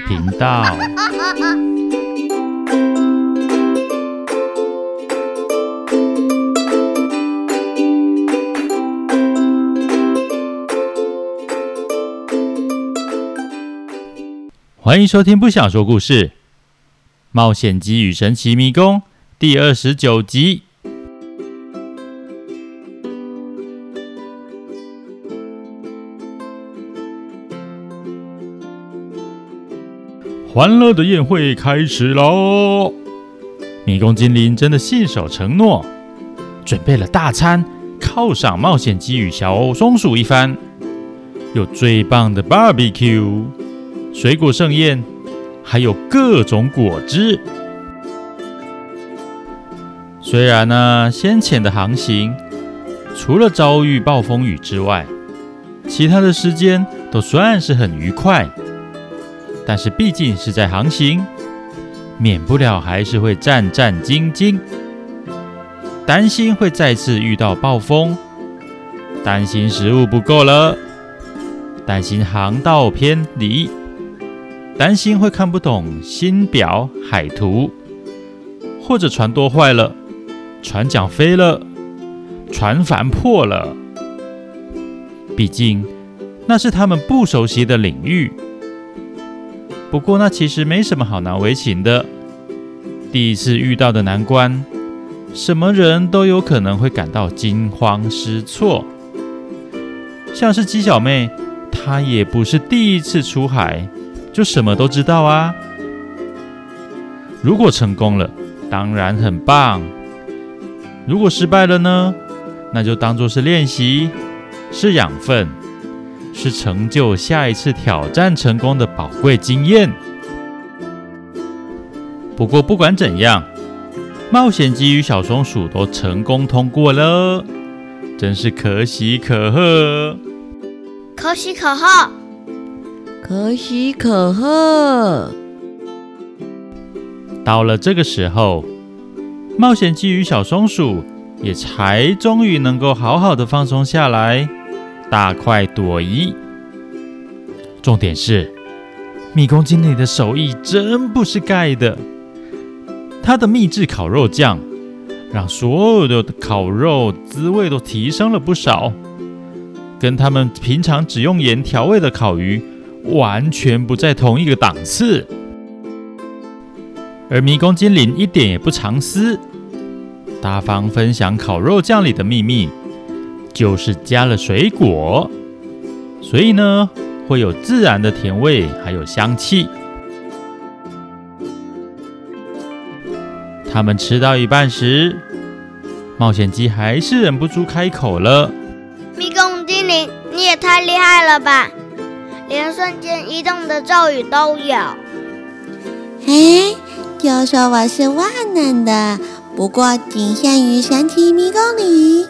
频道。欢迎收听《不想说故事》《冒险鸡与神奇迷宫》第二十九集。欢乐的宴会开始喽！迷宫精灵真的信守承诺，准备了大餐，犒赏冒险鸡与小松鼠一番。有最棒的 barbecue，水果盛宴，还有各种果汁。虽然呢，先前的航行除了遭遇暴风雨之外，其他的时间都算是很愉快。但是毕竟是在航行，免不了还是会战战兢兢，担心会再次遇到暴风，担心食物不够了，担心航道偏离，担心会看不懂星表海图，或者船舵坏了，船桨飞了，船帆破了。毕竟那是他们不熟悉的领域。不过，那其实没什么好难为情的。第一次遇到的难关，什么人都有可能会感到惊慌失措。像是鸡小妹，她也不是第一次出海，就什么都知道啊。如果成功了，当然很棒；如果失败了呢？那就当作是练习，是养分。是成就下一次挑战成功的宝贵经验。不过不管怎样，冒险鸡与小松鼠都成功通过了，真是可喜可贺！可喜可贺！可喜可贺！到了这个时候，冒险鸡与小松鼠也才终于能够好好的放松下来。大快朵颐。重点是，迷宫精灵的手艺真不是盖的。他的秘制烤肉酱，让所有的烤肉滋味都提升了不少，跟他们平常只用盐调味的烤鱼完全不在同一个档次。而迷宫精灵一点也不藏私，大方分享烤肉酱里的秘密。就是加了水果，所以呢，会有自然的甜味，还有香气。他们吃到一半时，冒险鸡还是忍不住开口了：“迷宫精灵，你也太厉害了吧！连瞬间移动的咒语都有。”哎，就说我是万能的，不过仅限于神奇迷宫里。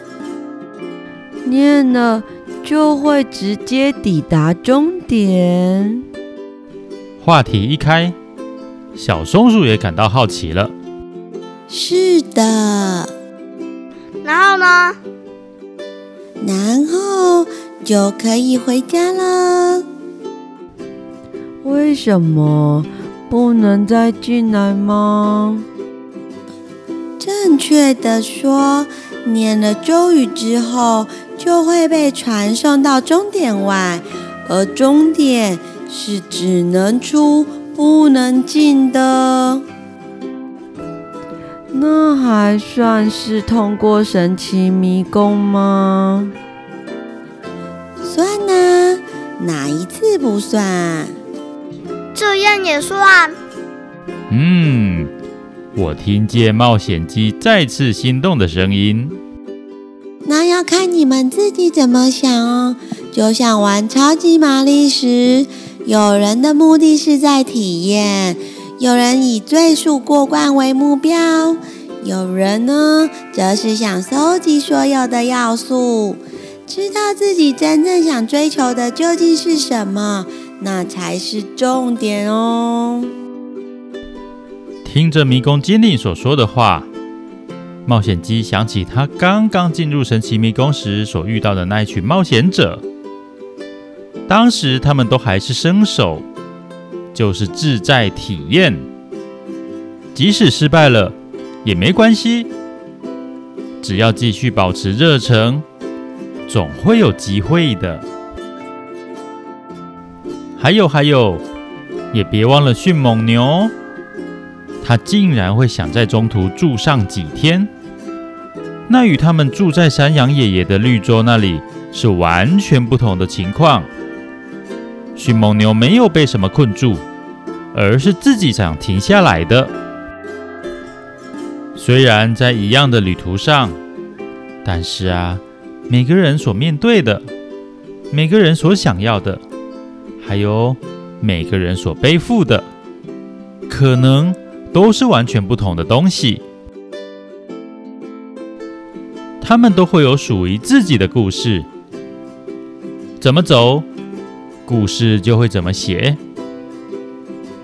念了就会直接抵达终点。话题一开，小松鼠也感到好奇了。是的。然后呢？然后就可以回家了。为什么不能再进来吗？正确的说，念了咒语之后。就会被传送到终点外，而终点是只能出不能进的。那还算是通过神奇迷宫吗？算啊，哪一次不算？这样也算。嗯，我听见冒险鸡再次心动的声音。那要看你们自己怎么想哦。就像玩超级玛丽时，有人的目的是在体验，有人以最速过关为目标，有人呢则是想收集所有的要素，知道自己真正想追求的究竟是什么，那才是重点哦。听着迷宫精灵所说的话。冒险鸡想起他刚刚进入神奇迷宫时所遇到的那一群冒险者，当时他们都还是新手，就是志在体验，即使失败了也没关系，只要继续保持热忱，总会有机会的。还有还有，也别忘了迅猛牛，他竟然会想在中途住上几天，那与他们住在山羊爷爷的绿洲那里是完全不同的情况。迅猛牛没有被什么困住，而是自己想停下来的。虽然在一样的旅途上，但是啊，每个人所面对的，每个人所想要的，还有每个人所背负的，可能都是完全不同的东西。他们都会有属于自己的故事，怎么走？故事就会怎么写。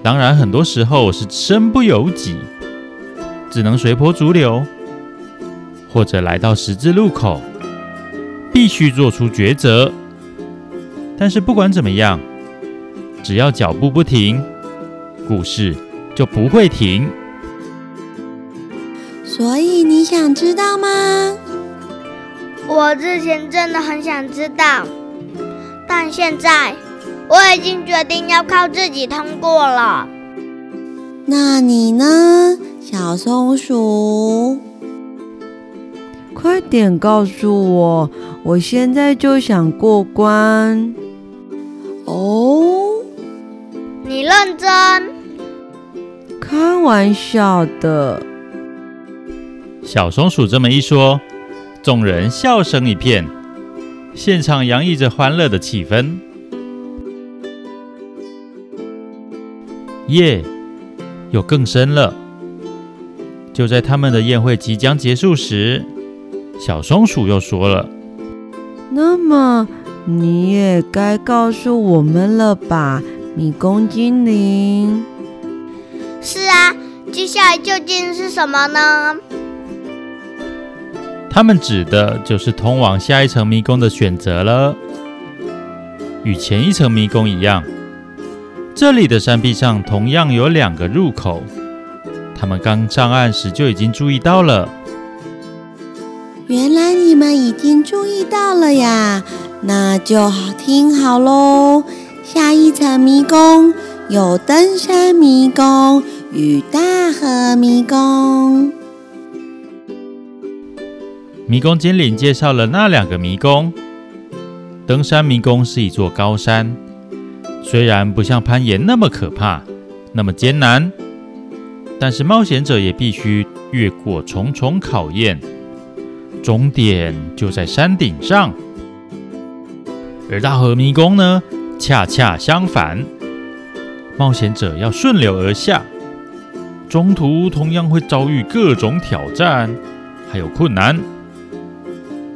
当然，很多时候是身不由己，只能随波逐流，或者来到十字路口，必须做出抉择。但是不管怎么样，只要脚步不停，故事就不会停。所以你想知道吗？我之前真的很想知道，但现在。我已经决定要靠自己通过了。那你呢，小松鼠？快点告诉我，我现在就想过关。哦，你认真？开玩笑的。小松鼠这么一说，众人笑声一片，现场洋溢着欢乐的气氛。夜又更深了。就在他们的宴会即将结束时，小松鼠又说了：“那么你也该告诉我们了吧，迷宫精灵？”“是啊，接下来究竟是什么呢？”他们指的就是通往下一层迷宫的选择了。与前一层迷宫一样。这里的山壁上同样有两个入口，他们刚上岸时就已经注意到了。原来你们已经注意到了呀，那就好听好喽。下一层迷宫有登山迷宫与大河迷宫。迷宫精灵介绍了那两个迷宫。登山迷宫是一座高山。虽然不像攀岩那么可怕，那么艰难，但是冒险者也必须越过重重考验，终点就在山顶上。而大河迷宫呢，恰恰相反，冒险者要顺流而下，中途同样会遭遇各种挑战，还有困难，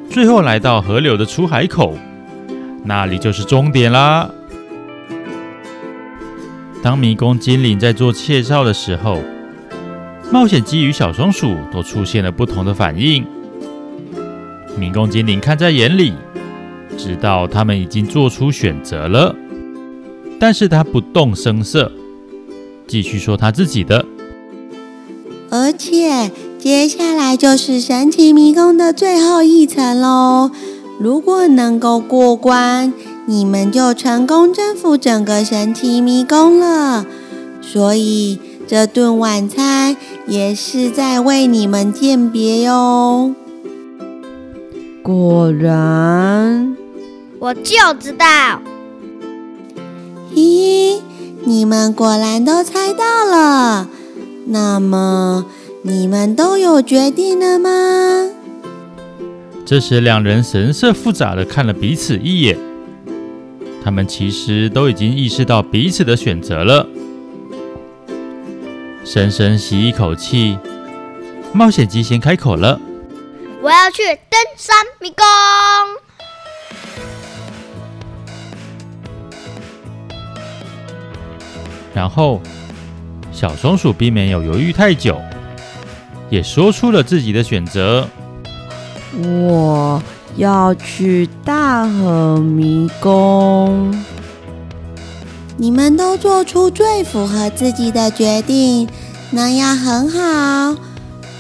最后来到河流的出海口，那里就是终点啦。当迷宫精灵在做介绍的时候，冒险鸡与小松鼠都出现了不同的反应。迷宫精灵看在眼里，知道他们已经做出选择了，但是他不动声色，继续说他自己的。而且接下来就是神奇迷宫的最后一层喽，如果能够过关。你们就成功征服整个神奇迷宫了，所以这顿晚餐也是在为你们饯别哟。果然，我就知道。咦，你们果然都猜到了。那么，你们都有决定了吗？这时，两人神色复杂的看了彼此一眼。他们其实都已经意识到彼此的选择了。深深吸一口气，冒险鸡先开口了：“我要去登山迷宫。”然后，小松鼠并没有犹豫太久，也说出了自己的选择：“我。”要去大河迷宫。你们都做出最符合自己的决定，那样很好。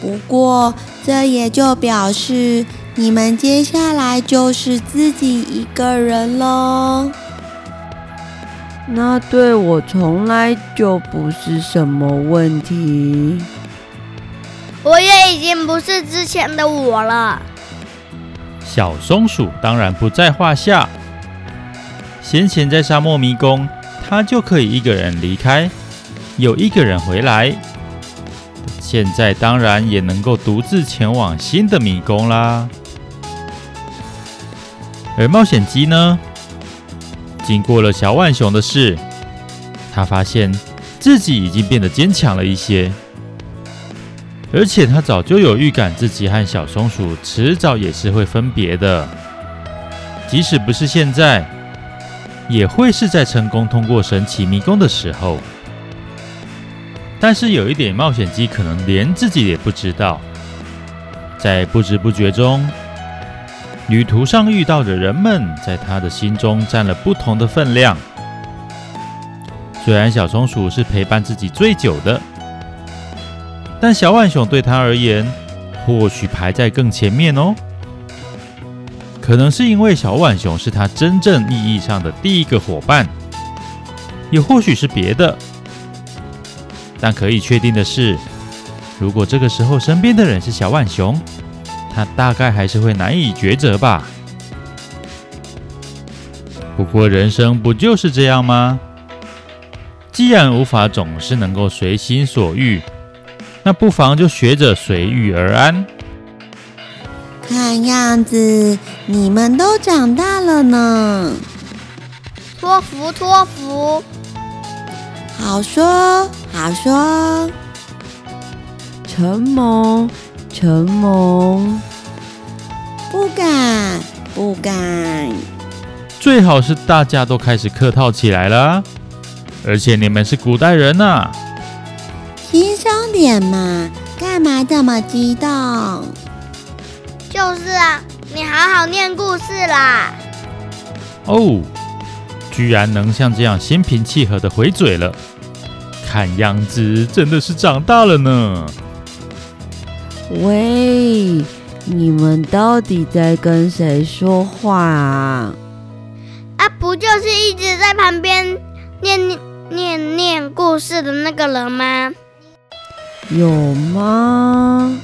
不过，这也就表示你们接下来就是自己一个人喽。那对我从来就不是什么问题。我也已经不是之前的我了。小松鼠当然不在话下。先前在沙漠迷宫，它就可以一个人离开，又一个人回来。现在当然也能够独自前往新的迷宫啦。而冒险鸡呢？经过了小浣熊的事，他发现自己已经变得坚强了一些，而且他早就有预感，自己和小松鼠迟早也是会分别的，即使不是现在，也会是在成功通过神奇迷宫的时候。但是有一点，冒险鸡可能连自己也不知道，在不知不觉中，旅途上遇到的人们，在他的心中占了不同的分量。虽然小松鼠是陪伴自己最久的，但小浣熊对他而言，或许排在更前面哦。可能是因为小浣熊是他真正意义上的第一个伙伴，也或许是别的。但可以确定的是，如果这个时候身边的人是小浣熊，他大概还是会难以抉择吧。不过人生不就是这样吗？既然无法总是能够随心所欲，那不妨就学着随遇而安。看样子你们都长大了呢。托福，托福。好说，好说。承蒙，承蒙。不敢，不敢。最好是大家都开始客套起来了，而且你们是古代人呐、啊。点嘛，干嘛这么激动？就是啊，你好好念故事啦。哦。居然能像这样心平气和的回嘴了，看样子真的是长大了呢。喂，你们到底在跟谁说话啊？啊，不就是一直在旁边念念念念故事的那个人吗？有吗？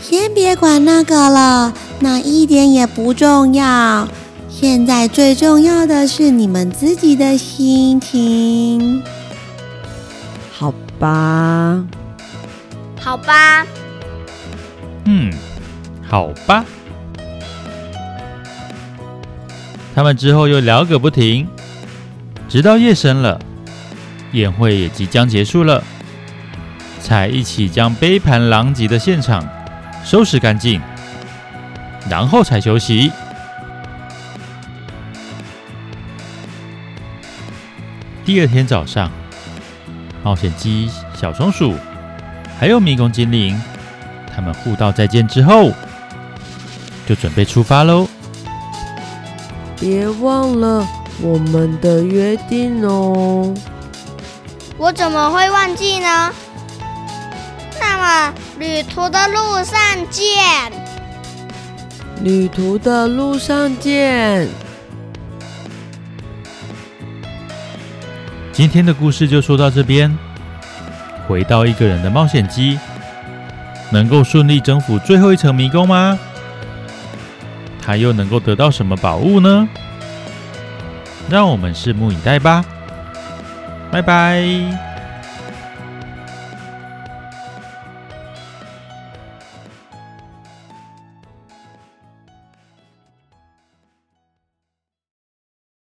先别管那个了，那一点也不重要。现在最重要的是你们自己的心情，好吧？好吧。嗯，好吧。他们之后又聊个不停，直到夜深了，宴会也即将结束了，才一起将杯盘狼藉的现场收拾干净，然后才休息。第二天早上，冒险鸡、小松鼠还有迷宫精灵，他们互道再见之后，就准备出发喽。别忘了我们的约定哦！我怎么会忘记呢？旅途的路上见！旅途的路上见！今天的故事就说到这边。回到一个人的冒险机，能够顺利征服最后一层迷宫吗？他又能够得到什么宝物呢？让我们拭目以待吧。拜拜。